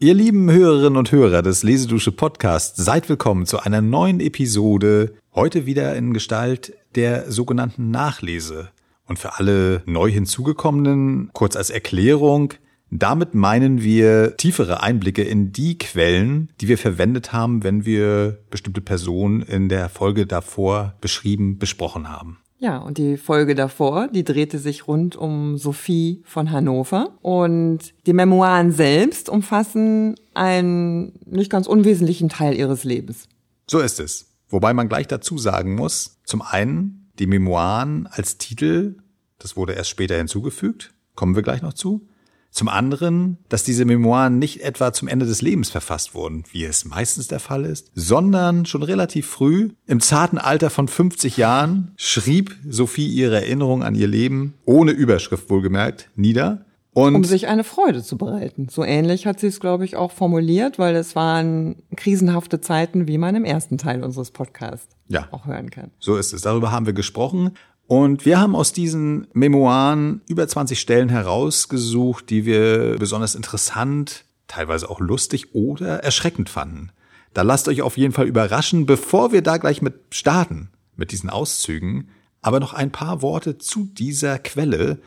Ihr lieben Hörerinnen und Hörer des Lesedusche Podcasts, seid willkommen zu einer neuen Episode, heute wieder in Gestalt der sogenannten Nachlese. Und für alle neu hinzugekommenen, kurz als Erklärung, damit meinen wir tiefere Einblicke in die Quellen, die wir verwendet haben, wenn wir bestimmte Personen in der Folge davor beschrieben, besprochen haben. Ja, und die Folge davor, die drehte sich rund um Sophie von Hannover. Und die Memoiren selbst umfassen einen nicht ganz unwesentlichen Teil ihres Lebens. So ist es. Wobei man gleich dazu sagen muss, zum einen, die Memoiren als Titel, das wurde erst später hinzugefügt, kommen wir gleich noch zu. Zum anderen, dass diese Memoiren nicht etwa zum Ende des Lebens verfasst wurden, wie es meistens der Fall ist, sondern schon relativ früh, im zarten Alter von 50 Jahren, schrieb Sophie ihre Erinnerung an ihr Leben, ohne Überschrift wohlgemerkt, nieder. Und um sich eine Freude zu bereiten. So ähnlich hat sie es, glaube ich, auch formuliert, weil es waren krisenhafte Zeiten, wie man im ersten Teil unseres Podcasts ja. auch hören kann. So ist es. Darüber haben wir gesprochen. Und wir haben aus diesen Memoiren über 20 Stellen herausgesucht, die wir besonders interessant, teilweise auch lustig oder erschreckend fanden. Da lasst euch auf jeden Fall überraschen, bevor wir da gleich mit starten, mit diesen Auszügen, aber noch ein paar Worte zu dieser Quelle,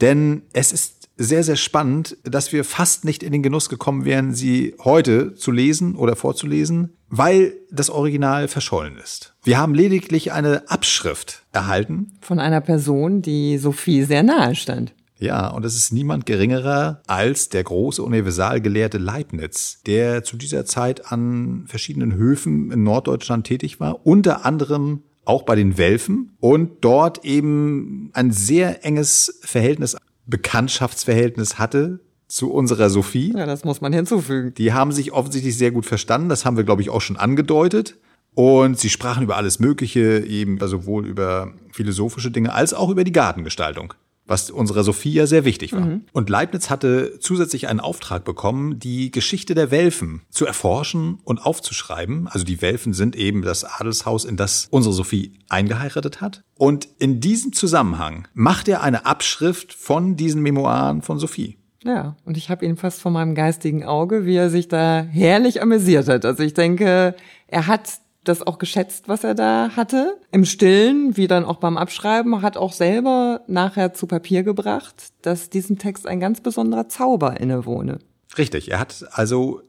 denn es ist sehr, sehr spannend, dass wir fast nicht in den Genuss gekommen wären, sie heute zu lesen oder vorzulesen, weil das Original verschollen ist. Wir haben lediglich eine Abschrift erhalten. Von einer Person, die Sophie sehr nahe stand. Ja, und es ist niemand geringerer als der große Universalgelehrte Leibniz, der zu dieser Zeit an verschiedenen Höfen in Norddeutschland tätig war, unter anderem auch bei den Welfen und dort eben ein sehr enges Verhältnis Bekanntschaftsverhältnis hatte zu unserer Sophie. Ja, das muss man hinzufügen. Die haben sich offensichtlich sehr gut verstanden. Das haben wir, glaube ich, auch schon angedeutet. Und sie sprachen über alles Mögliche, eben sowohl über philosophische Dinge als auch über die Gartengestaltung was unserer Sophie ja sehr wichtig war. Mhm. Und Leibniz hatte zusätzlich einen Auftrag bekommen, die Geschichte der Welfen zu erforschen und aufzuschreiben. Also die Welfen sind eben das Adelshaus, in das unsere Sophie eingeheiratet hat. Und in diesem Zusammenhang macht er eine Abschrift von diesen Memoiren von Sophie. Ja, und ich habe ihn fast vor meinem geistigen Auge, wie er sich da herrlich amüsiert hat. Also ich denke, er hat das auch geschätzt, was er da hatte. Im Stillen, wie dann auch beim Abschreiben, hat auch selber nachher zu Papier gebracht, dass diesem Text ein ganz besonderer Zauber innewohne. Richtig, er hat also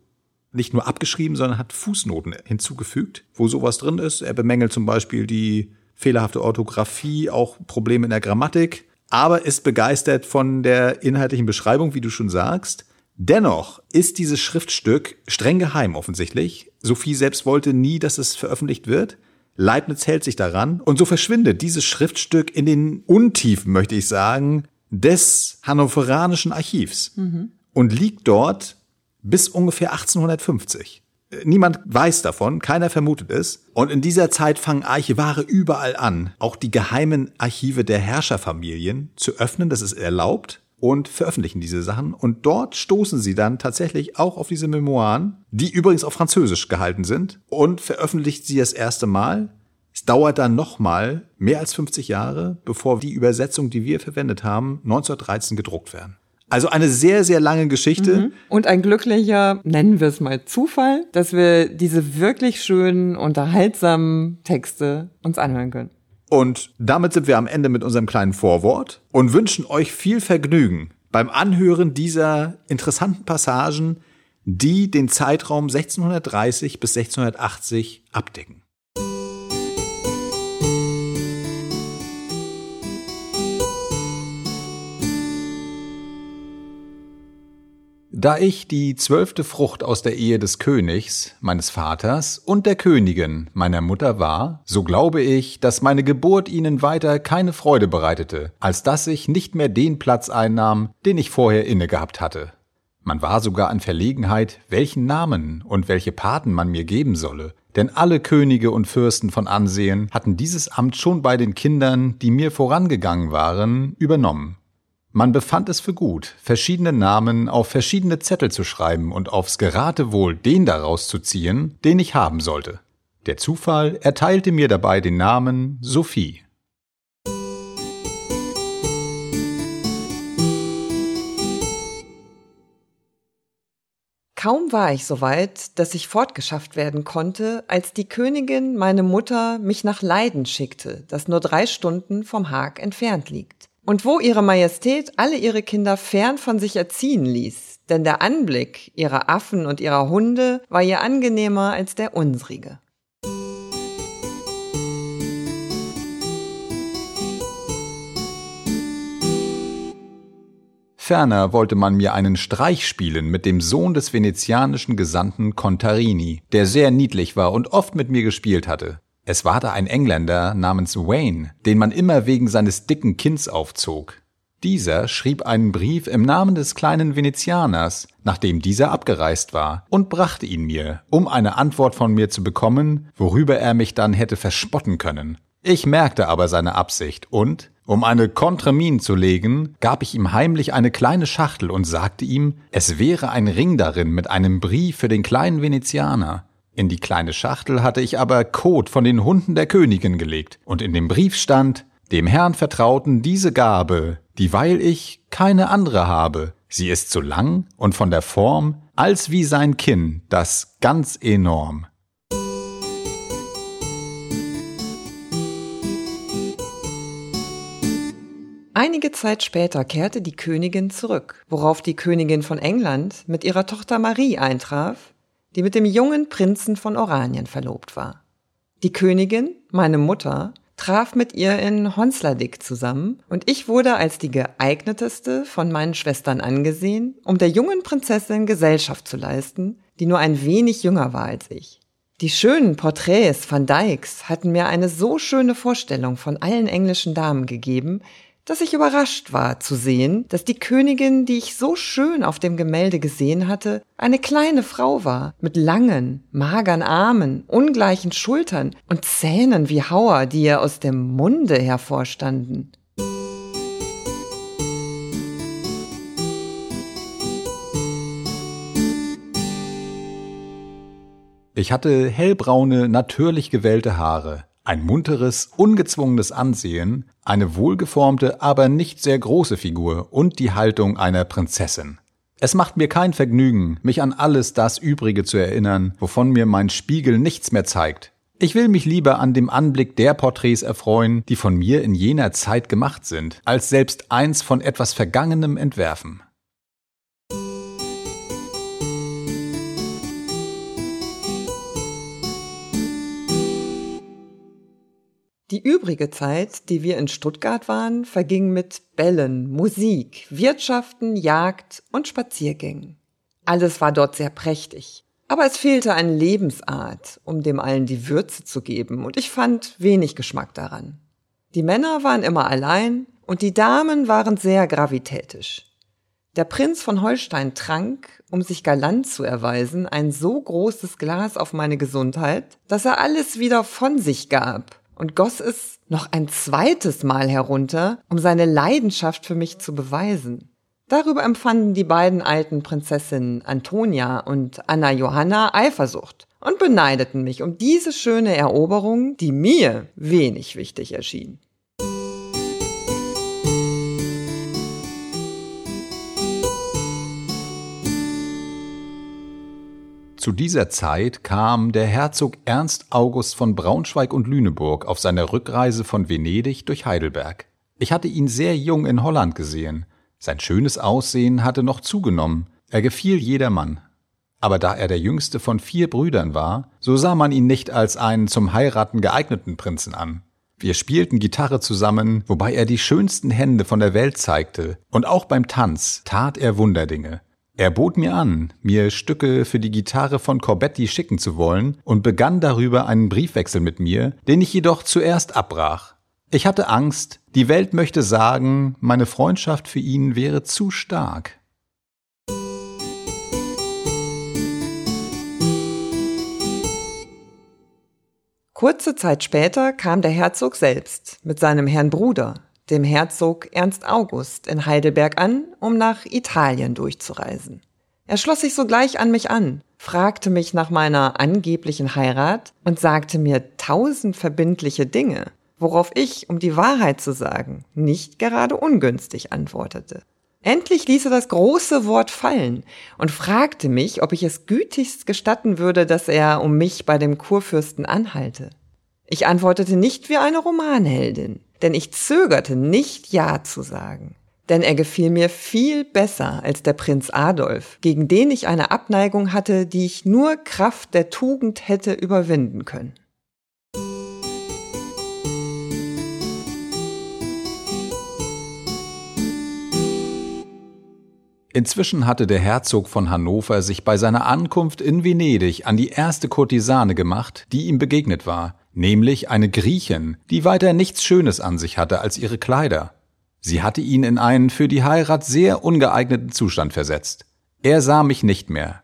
nicht nur abgeschrieben, sondern hat Fußnoten hinzugefügt, wo sowas drin ist. Er bemängelt zum Beispiel die fehlerhafte Orthographie, auch Probleme in der Grammatik, aber ist begeistert von der inhaltlichen Beschreibung, wie du schon sagst. Dennoch ist dieses Schriftstück streng geheim offensichtlich. Sophie selbst wollte nie, dass es veröffentlicht wird. Leibniz hält sich daran und so verschwindet dieses Schriftstück in den Untiefen, möchte ich sagen, des hannoveranischen Archivs mhm. und liegt dort bis ungefähr 1850. Niemand weiß davon, keiner vermutet es. Und in dieser Zeit fangen Archivare überall an, auch die geheimen Archive der Herrscherfamilien zu öffnen. Das ist erlaubt und veröffentlichen diese Sachen. Und dort stoßen sie dann tatsächlich auch auf diese Memoiren, die übrigens auf Französisch gehalten sind, und veröffentlicht sie das erste Mal. Es dauert dann nochmal mehr als 50 Jahre, bevor die Übersetzung, die wir verwendet haben, 1913 gedruckt werden. Also eine sehr, sehr lange Geschichte. Mhm. Und ein glücklicher, nennen wir es mal Zufall, dass wir diese wirklich schönen, unterhaltsamen Texte uns anhören können. Und damit sind wir am Ende mit unserem kleinen Vorwort und wünschen euch viel Vergnügen beim Anhören dieser interessanten Passagen, die den Zeitraum 1630 bis 1680 abdecken. Da ich die zwölfte Frucht aus der Ehe des Königs, meines Vaters, und der Königin, meiner Mutter war, so glaube ich, dass meine Geburt ihnen weiter keine Freude bereitete, als dass ich nicht mehr den Platz einnahm, den ich vorher inne gehabt hatte. Man war sogar an Verlegenheit, welchen Namen und welche Paten man mir geben solle, denn alle Könige und Fürsten von Ansehen hatten dieses Amt schon bei den Kindern, die mir vorangegangen waren, übernommen. Man befand es für gut, verschiedene Namen auf verschiedene Zettel zu schreiben und aufs Geratewohl den daraus zu ziehen, den ich haben sollte. Der Zufall erteilte mir dabei den Namen Sophie. Kaum war ich so weit, dass ich fortgeschafft werden konnte, als die Königin, meine Mutter, mich nach Leiden schickte, das nur drei Stunden vom Haag entfernt liegt. Und wo ihre Majestät alle ihre Kinder fern von sich erziehen ließ, denn der Anblick ihrer Affen und ihrer Hunde war ihr angenehmer als der unsrige. Ferner wollte man mir einen Streich spielen mit dem Sohn des venezianischen Gesandten Contarini, der sehr niedlich war und oft mit mir gespielt hatte. Es war da ein Engländer namens Wayne, den man immer wegen seines dicken Kinns aufzog. Dieser schrieb einen Brief im Namen des kleinen Venezianers, nachdem dieser abgereist war, und brachte ihn mir, um eine Antwort von mir zu bekommen, worüber er mich dann hätte verspotten können. Ich merkte aber seine Absicht und, um eine Kontremin zu legen, gab ich ihm heimlich eine kleine Schachtel und sagte ihm, es wäre ein Ring darin mit einem Brief für den kleinen Venezianer. In die kleine Schachtel hatte ich aber Kot von den Hunden der Königin gelegt, und in dem Brief stand, dem Herrn vertrauten diese Gabe, dieweil ich keine andere habe. Sie ist so lang und von der Form als wie sein Kinn, das ganz enorm. Einige Zeit später kehrte die Königin zurück, worauf die Königin von England mit ihrer Tochter Marie eintraf, die mit dem jungen Prinzen von Oranien verlobt war. Die Königin, meine Mutter, traf mit ihr in Honsladik zusammen und ich wurde als die geeigneteste von meinen Schwestern angesehen, um der jungen Prinzessin Gesellschaft zu leisten, die nur ein wenig jünger war als ich. Die schönen Porträts van Dijks hatten mir eine so schöne Vorstellung von allen englischen Damen gegeben, dass ich überrascht war zu sehen, dass die Königin, die ich so schön auf dem Gemälde gesehen hatte, eine kleine Frau war, mit langen, magern Armen, ungleichen Schultern und Zähnen wie Hauer, die ihr aus dem Munde hervorstanden. Ich hatte hellbraune, natürlich gewellte Haare, ein munteres, ungezwungenes Ansehen, eine wohlgeformte, aber nicht sehr große Figur und die Haltung einer Prinzessin. Es macht mir kein Vergnügen, mich an alles das Übrige zu erinnern, wovon mir mein Spiegel nichts mehr zeigt. Ich will mich lieber an dem Anblick der Porträts erfreuen, die von mir in jener Zeit gemacht sind, als selbst eins von etwas Vergangenem entwerfen. Die übrige Zeit, die wir in Stuttgart waren, verging mit Bällen, Musik, Wirtschaften, Jagd und Spaziergängen. Alles war dort sehr prächtig. Aber es fehlte an Lebensart, um dem allen die Würze zu geben, und ich fand wenig Geschmack daran. Die Männer waren immer allein und die Damen waren sehr gravitätisch. Der Prinz von Holstein trank, um sich galant zu erweisen, ein so großes Glas auf meine Gesundheit, dass er alles wieder von sich gab und goss es noch ein zweites Mal herunter, um seine Leidenschaft für mich zu beweisen. Darüber empfanden die beiden alten Prinzessinnen Antonia und Anna Johanna Eifersucht und beneideten mich um diese schöne Eroberung, die mir wenig wichtig erschien. Zu dieser Zeit kam der Herzog Ernst August von Braunschweig und Lüneburg auf seiner Rückreise von Venedig durch Heidelberg. Ich hatte ihn sehr jung in Holland gesehen. Sein schönes Aussehen hatte noch zugenommen. Er gefiel jedermann. Aber da er der jüngste von vier Brüdern war, so sah man ihn nicht als einen zum Heiraten geeigneten Prinzen an. Wir spielten Gitarre zusammen, wobei er die schönsten Hände von der Welt zeigte, und auch beim Tanz tat er Wunderdinge. Er bot mir an, mir Stücke für die Gitarre von Corbetti schicken zu wollen und begann darüber einen Briefwechsel mit mir, den ich jedoch zuerst abbrach. Ich hatte Angst, die Welt möchte sagen, meine Freundschaft für ihn wäre zu stark. Kurze Zeit später kam der Herzog selbst mit seinem Herrn Bruder, dem Herzog Ernst August in Heidelberg an, um nach Italien durchzureisen. Er schloss sich sogleich an mich an, fragte mich nach meiner angeblichen Heirat und sagte mir tausend verbindliche Dinge, worauf ich, um die Wahrheit zu sagen, nicht gerade ungünstig antwortete. Endlich ließ er das große Wort fallen und fragte mich, ob ich es gütigst gestatten würde, dass er um mich bei dem Kurfürsten anhalte. Ich antwortete nicht wie eine Romanheldin, denn ich zögerte nicht Ja zu sagen. Denn er gefiel mir viel besser als der Prinz Adolf, gegen den ich eine Abneigung hatte, die ich nur Kraft der Tugend hätte überwinden können. Inzwischen hatte der Herzog von Hannover sich bei seiner Ankunft in Venedig an die erste Kurtisane gemacht, die ihm begegnet war, nämlich eine Griechin, die weiter nichts Schönes an sich hatte als ihre Kleider. Sie hatte ihn in einen für die Heirat sehr ungeeigneten Zustand versetzt. Er sah mich nicht mehr.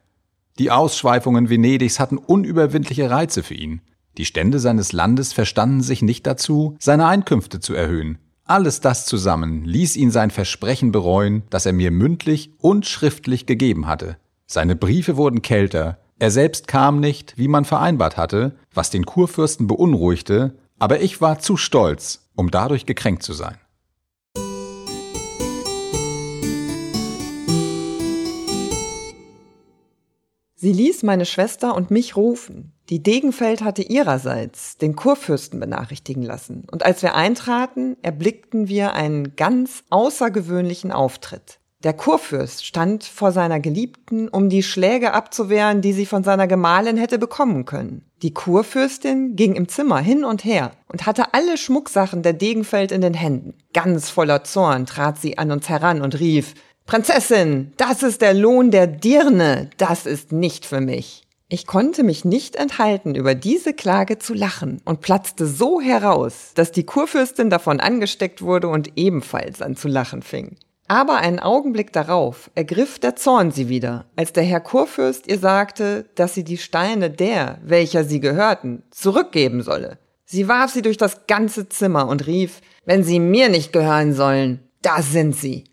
Die Ausschweifungen Venedigs hatten unüberwindliche Reize für ihn. Die Stände seines Landes verstanden sich nicht dazu, seine Einkünfte zu erhöhen. Alles das zusammen ließ ihn sein Versprechen bereuen, das er mir mündlich und schriftlich gegeben hatte. Seine Briefe wurden kälter, er selbst kam nicht, wie man vereinbart hatte, was den Kurfürsten beunruhigte, aber ich war zu stolz, um dadurch gekränkt zu sein. Sie ließ meine Schwester und mich rufen. Die Degenfeld hatte ihrerseits den Kurfürsten benachrichtigen lassen. Und als wir eintraten, erblickten wir einen ganz außergewöhnlichen Auftritt. Der Kurfürst stand vor seiner Geliebten, um die Schläge abzuwehren, die sie von seiner Gemahlin hätte bekommen können. Die Kurfürstin ging im Zimmer hin und her und hatte alle Schmucksachen der Degenfeld in den Händen. Ganz voller Zorn trat sie an uns heran und rief, Prinzessin, das ist der Lohn der Dirne, das ist nicht für mich. Ich konnte mich nicht enthalten, über diese Klage zu lachen und platzte so heraus, dass die Kurfürstin davon angesteckt wurde und ebenfalls an zu lachen fing. Aber einen Augenblick darauf ergriff der Zorn sie wieder, als der Herr Kurfürst ihr sagte, dass sie die Steine der, welcher sie gehörten, zurückgeben solle. Sie warf sie durch das ganze Zimmer und rief, wenn sie mir nicht gehören sollen, da sind sie.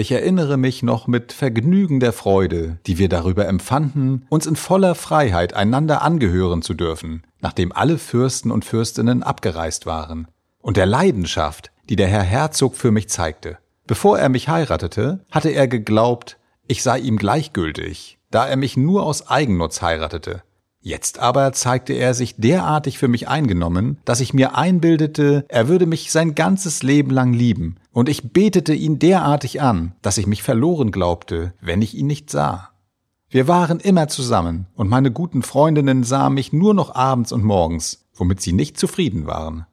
Ich erinnere mich noch mit vergnügender Freude, die wir darüber empfanden, uns in voller Freiheit einander angehören zu dürfen, nachdem alle Fürsten und Fürstinnen abgereist waren, und der Leidenschaft, die der Herr Herzog für mich zeigte. Bevor er mich heiratete, hatte er geglaubt, ich sei ihm gleichgültig, da er mich nur aus Eigennutz heiratete. Jetzt aber zeigte er sich derartig für mich eingenommen, dass ich mir einbildete, er würde mich sein ganzes Leben lang lieben, und ich betete ihn derartig an, dass ich mich verloren glaubte, wenn ich ihn nicht sah. Wir waren immer zusammen, und meine guten Freundinnen sahen mich nur noch abends und morgens, womit sie nicht zufrieden waren.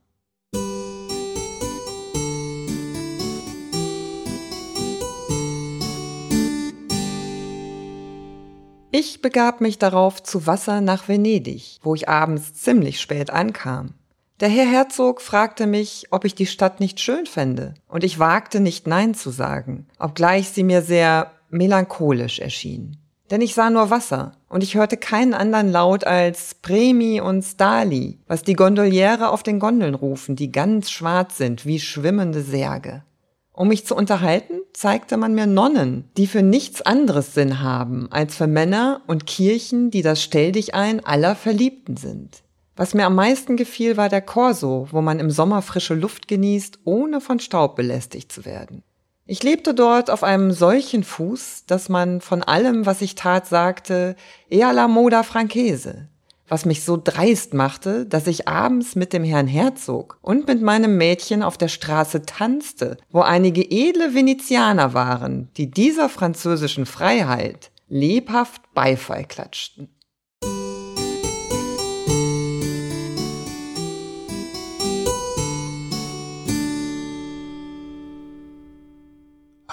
Ich begab mich darauf zu Wasser nach Venedig, wo ich abends ziemlich spät ankam. Der Herr Herzog fragte mich, ob ich die Stadt nicht schön fände, und ich wagte nicht Nein zu sagen, obgleich sie mir sehr melancholisch erschien. Denn ich sah nur Wasser, und ich hörte keinen anderen Laut als Premi und Stali, was die Gondoliere auf den Gondeln rufen, die ganz schwarz sind wie schwimmende Särge. Um mich zu unterhalten, zeigte man mir Nonnen, die für nichts anderes Sinn haben als für Männer und Kirchen, die das Stelldichein aller Verliebten sind. Was mir am meisten gefiel, war der Korso, wo man im Sommer frische Luft genießt, ohne von Staub belästigt zu werden. Ich lebte dort auf einem solchen Fuß, dass man von allem, was ich tat, sagte, ea la moda franchese, was mich so dreist machte, dass ich abends mit dem Herrn Herzog und mit meinem Mädchen auf der Straße tanzte, wo einige edle Venezianer waren, die dieser französischen Freiheit lebhaft Beifall klatschten.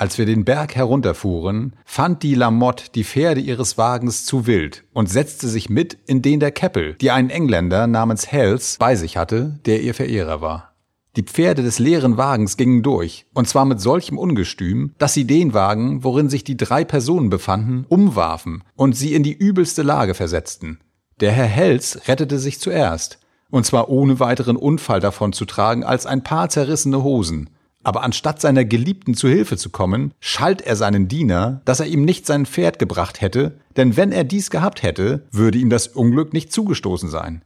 Als wir den Berg herunterfuhren, fand die Lamotte die Pferde ihres Wagens zu wild und setzte sich mit in den der Keppel, die einen Engländer namens Hells bei sich hatte, der ihr Verehrer war. Die Pferde des leeren Wagens gingen durch, und zwar mit solchem Ungestüm, dass sie den Wagen, worin sich die drei Personen befanden, umwarfen und sie in die übelste Lage versetzten. Der Herr Hells rettete sich zuerst, und zwar ohne weiteren Unfall davon zu tragen als ein paar zerrissene Hosen, aber anstatt seiner Geliebten zu Hilfe zu kommen, schalt er seinen Diener, dass er ihm nicht sein Pferd gebracht hätte, denn wenn er dies gehabt hätte, würde ihm das Unglück nicht zugestoßen sein.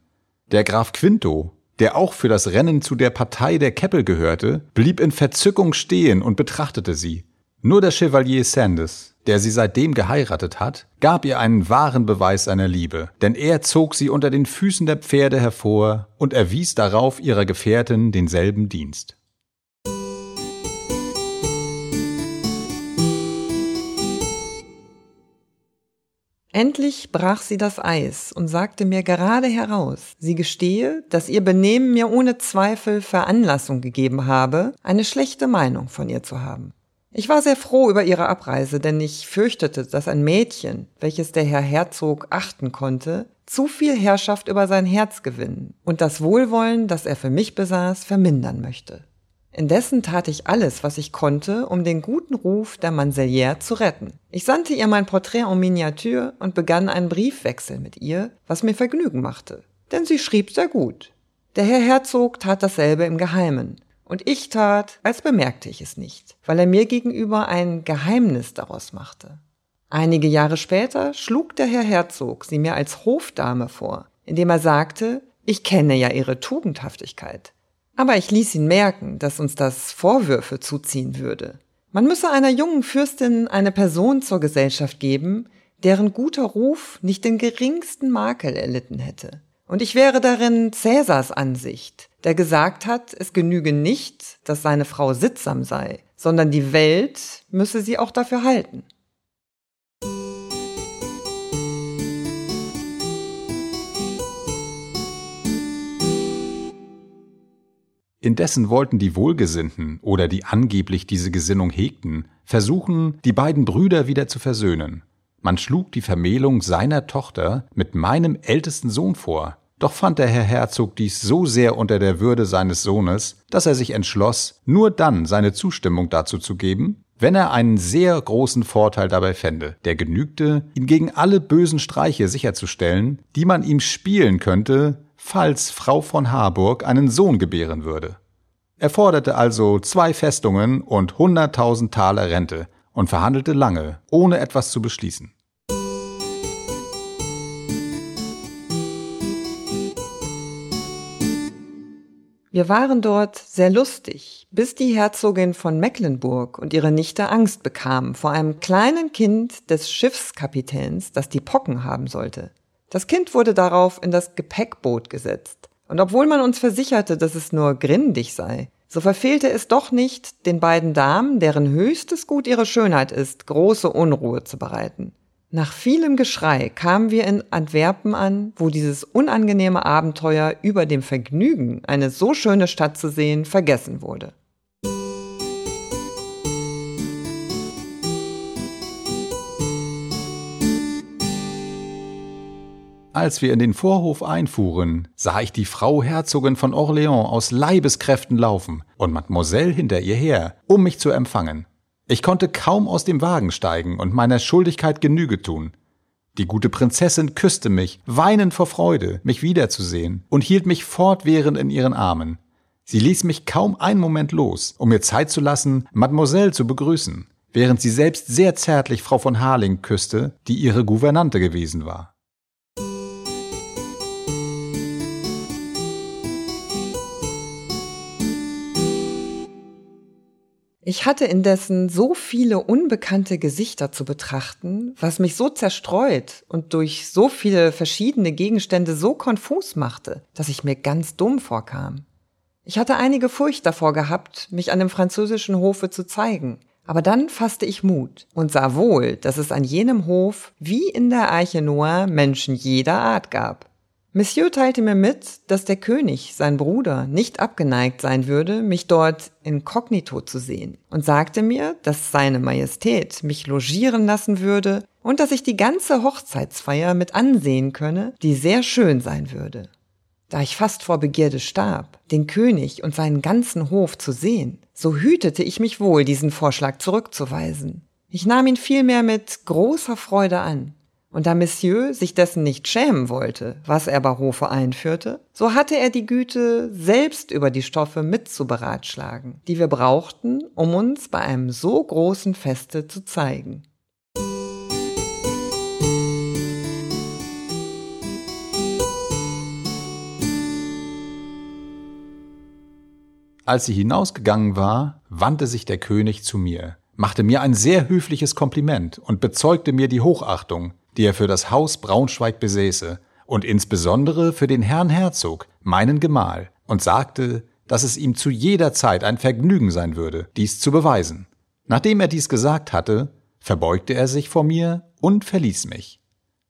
Der Graf Quinto, der auch für das Rennen zu der Partei der Keppel gehörte, blieb in Verzückung stehen und betrachtete sie. Nur der Chevalier Sanders, der sie seitdem geheiratet hat, gab ihr einen wahren Beweis seiner Liebe, denn er zog sie unter den Füßen der Pferde hervor und erwies darauf ihrer Gefährtin denselben Dienst. Endlich brach sie das Eis und sagte mir gerade heraus, sie gestehe, dass ihr Benehmen mir ohne Zweifel Veranlassung gegeben habe, eine schlechte Meinung von ihr zu haben. Ich war sehr froh über ihre Abreise, denn ich fürchtete, dass ein Mädchen, welches der Herr Herzog achten konnte, zu viel Herrschaft über sein Herz gewinnen und das Wohlwollen, das er für mich besaß, vermindern möchte. Indessen tat ich alles, was ich konnte, um den guten Ruf der Manselière zu retten. Ich sandte ihr mein Porträt en Miniatur und begann einen Briefwechsel mit ihr, was mir Vergnügen machte. Denn sie schrieb sehr gut. Der Herr Herzog tat dasselbe im Geheimen. Und ich tat, als bemerkte ich es nicht, weil er mir gegenüber ein Geheimnis daraus machte. Einige Jahre später schlug der Herr Herzog sie mir als Hofdame vor, indem er sagte, ich kenne ja ihre Tugendhaftigkeit. Aber ich ließ ihn merken, dass uns das Vorwürfe zuziehen würde. Man müsse einer jungen Fürstin eine Person zur Gesellschaft geben, deren guter Ruf nicht den geringsten Makel erlitten hätte. Und ich wäre darin Cäsars Ansicht, der gesagt hat, es genüge nicht, dass seine Frau sittsam sei, sondern die Welt müsse sie auch dafür halten. Indessen wollten die Wohlgesinnten oder die angeblich diese Gesinnung hegten, versuchen, die beiden Brüder wieder zu versöhnen. Man schlug die Vermählung seiner Tochter mit meinem ältesten Sohn vor. Doch fand der Herr Herzog dies so sehr unter der Würde seines Sohnes, dass er sich entschloss, nur dann seine Zustimmung dazu zu geben, wenn er einen sehr großen Vorteil dabei fände, der genügte, ihn gegen alle bösen Streiche sicherzustellen, die man ihm spielen könnte, falls Frau von Harburg einen Sohn gebären würde. Er forderte also zwei Festungen und hunderttausend Taler Rente und verhandelte lange, ohne etwas zu beschließen. Wir waren dort sehr lustig, bis die Herzogin von Mecklenburg und ihre Nichte Angst bekamen vor einem kleinen Kind des Schiffskapitäns, das die Pocken haben sollte. Das Kind wurde darauf in das Gepäckboot gesetzt. Und obwohl man uns versicherte, dass es nur grindig sei, so verfehlte es doch nicht, den beiden Damen, deren höchstes Gut ihre Schönheit ist, große Unruhe zu bereiten. Nach vielem Geschrei kamen wir in Antwerpen an, wo dieses unangenehme Abenteuer über dem Vergnügen, eine so schöne Stadt zu sehen, vergessen wurde. Als wir in den Vorhof einfuhren, sah ich die Frau Herzogin von Orléans aus Leibeskräften laufen und Mademoiselle hinter ihr her, um mich zu empfangen. Ich konnte kaum aus dem Wagen steigen und meiner Schuldigkeit Genüge tun. Die gute Prinzessin küsste mich, weinend vor Freude, mich wiederzusehen, und hielt mich fortwährend in ihren Armen. Sie ließ mich kaum einen Moment los, um mir Zeit zu lassen, Mademoiselle zu begrüßen, während sie selbst sehr zärtlich Frau von Harling küsste, die ihre Gouvernante gewesen war. Ich hatte indessen so viele unbekannte Gesichter zu betrachten, was mich so zerstreut und durch so viele verschiedene Gegenstände so konfus machte, dass ich mir ganz dumm vorkam. Ich hatte einige Furcht davor gehabt, mich an dem französischen Hofe zu zeigen, aber dann fasste ich Mut und sah wohl, dass es an jenem Hof wie in der Eiche Noah Menschen jeder Art gab. Monsieur teilte mir mit, dass der König, sein Bruder, nicht abgeneigt sein würde, mich dort inkognito zu sehen und sagte mir, dass seine Majestät mich logieren lassen würde und dass ich die ganze Hochzeitsfeier mit ansehen könne, die sehr schön sein würde. Da ich fast vor Begierde starb, den König und seinen ganzen Hof zu sehen, so hütete ich mich wohl, diesen Vorschlag zurückzuweisen. Ich nahm ihn vielmehr mit großer Freude an und da Monsieur sich dessen nicht schämen wollte, was er bei Hofe einführte, so hatte er die Güte, selbst über die Stoffe mitzuberatschlagen, die wir brauchten, um uns bei einem so großen Feste zu zeigen. Als sie hinausgegangen war, wandte sich der König zu mir, machte mir ein sehr höfliches Kompliment und bezeugte mir die Hochachtung, die er für das Haus Braunschweig besäße und insbesondere für den Herrn Herzog, meinen Gemahl, und sagte, dass es ihm zu jeder Zeit ein Vergnügen sein würde, dies zu beweisen. Nachdem er dies gesagt hatte, verbeugte er sich vor mir und verließ mich.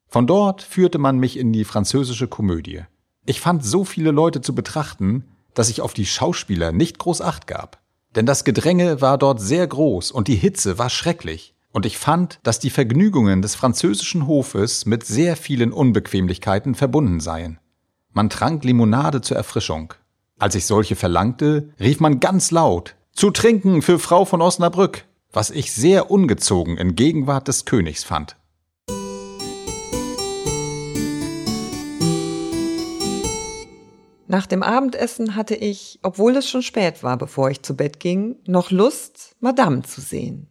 Von dort führte man mich in die französische Komödie. Ich fand so viele Leute zu betrachten, dass ich auf die Schauspieler nicht groß acht gab. Denn das Gedränge war dort sehr groß und die Hitze war schrecklich. Und ich fand, dass die Vergnügungen des französischen Hofes mit sehr vielen Unbequemlichkeiten verbunden seien. Man trank Limonade zur Erfrischung. Als ich solche verlangte, rief man ganz laut Zu trinken für Frau von Osnabrück, was ich sehr ungezogen in Gegenwart des Königs fand. Nach dem Abendessen hatte ich, obwohl es schon spät war, bevor ich zu Bett ging, noch Lust, Madame zu sehen.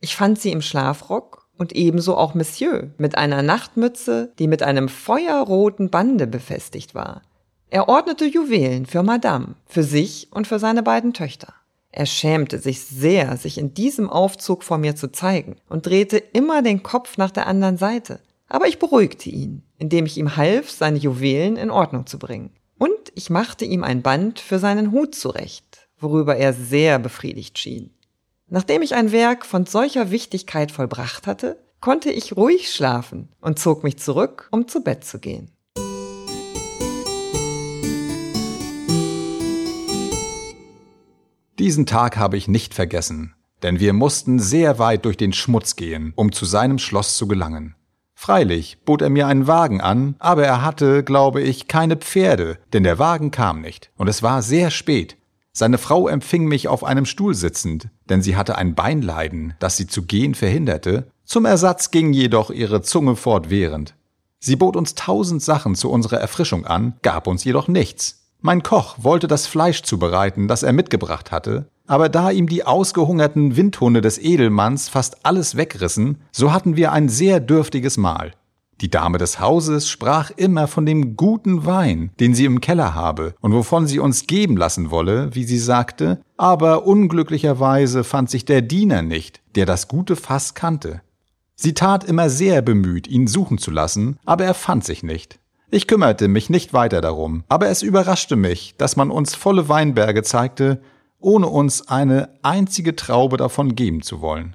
Ich fand sie im Schlafrock und ebenso auch Monsieur mit einer Nachtmütze, die mit einem feuerroten Bande befestigt war. Er ordnete Juwelen für Madame, für sich und für seine beiden Töchter. Er schämte sich sehr, sich in diesem Aufzug vor mir zu zeigen und drehte immer den Kopf nach der anderen Seite. Aber ich beruhigte ihn, indem ich ihm half, seine Juwelen in Ordnung zu bringen. Und ich machte ihm ein Band für seinen Hut zurecht, worüber er sehr befriedigt schien. Nachdem ich ein Werk von solcher Wichtigkeit vollbracht hatte, konnte ich ruhig schlafen und zog mich zurück, um zu Bett zu gehen. Diesen Tag habe ich nicht vergessen, denn wir mussten sehr weit durch den Schmutz gehen, um zu seinem Schloss zu gelangen. Freilich bot er mir einen Wagen an, aber er hatte, glaube ich, keine Pferde, denn der Wagen kam nicht, und es war sehr spät. Seine Frau empfing mich auf einem Stuhl sitzend, denn sie hatte ein Beinleiden, das sie zu gehen verhinderte, zum Ersatz ging jedoch ihre Zunge fortwährend. Sie bot uns tausend Sachen zu unserer Erfrischung an, gab uns jedoch nichts. Mein Koch wollte das Fleisch zubereiten, das er mitgebracht hatte, aber da ihm die ausgehungerten Windhunde des Edelmanns fast alles wegrissen, so hatten wir ein sehr dürftiges Mahl. Die Dame des Hauses sprach immer von dem guten Wein, den sie im Keller habe und wovon sie uns geben lassen wolle, wie sie sagte, aber unglücklicherweise fand sich der Diener nicht, der das gute Fass kannte. Sie tat immer sehr bemüht, ihn suchen zu lassen, aber er fand sich nicht. Ich kümmerte mich nicht weiter darum, aber es überraschte mich, dass man uns volle Weinberge zeigte, ohne uns eine einzige Traube davon geben zu wollen.